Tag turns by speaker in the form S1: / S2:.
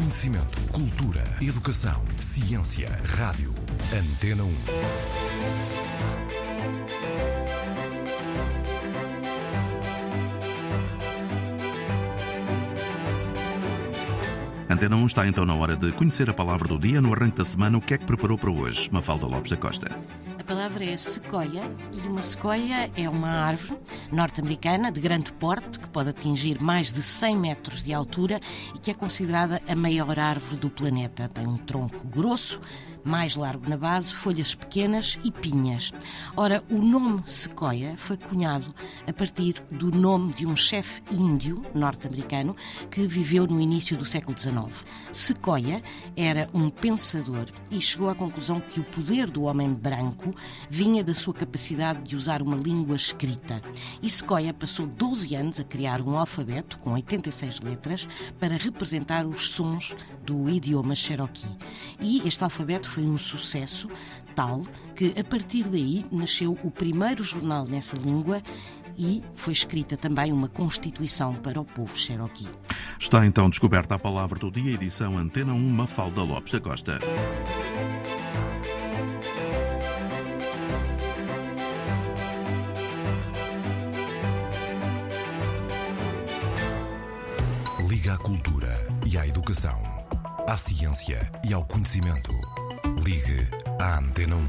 S1: Conhecimento, cultura, educação, ciência, rádio. Antena 1.
S2: Antena 1 está então na hora de conhecer a palavra do dia no arranque da semana. O que é que preparou para hoje, Mafalda Lopes da Costa?
S3: A palavra é sequoia e uma sequoia é uma árvore norte-americana de grande porte que pode atingir mais de 100 metros de altura e que é considerada a maior árvore do planeta. Tem um tronco grosso, mais largo na base, folhas pequenas e pinhas. Ora, o nome sequoia foi cunhado a partir do nome de um chefe índio norte-americano que viveu no início do século XIX. Sequoia era um pensador e chegou à conclusão que o poder do homem branco vinha da sua capacidade de usar uma língua escrita. E Sequoia passou 12 anos a criar um alfabeto com 86 letras para representar os sons do idioma Cherokee. E este alfabeto foi um sucesso tal que, a partir daí, nasceu o primeiro jornal nessa língua e foi escrita também uma Constituição para o povo Cherokee.
S2: Está então descoberta a palavra do dia, edição Antena 1, Mafalda Lopes da Costa.
S1: Liga à cultura e à educação, à ciência e ao conhecimento. Ligue à Antena 1.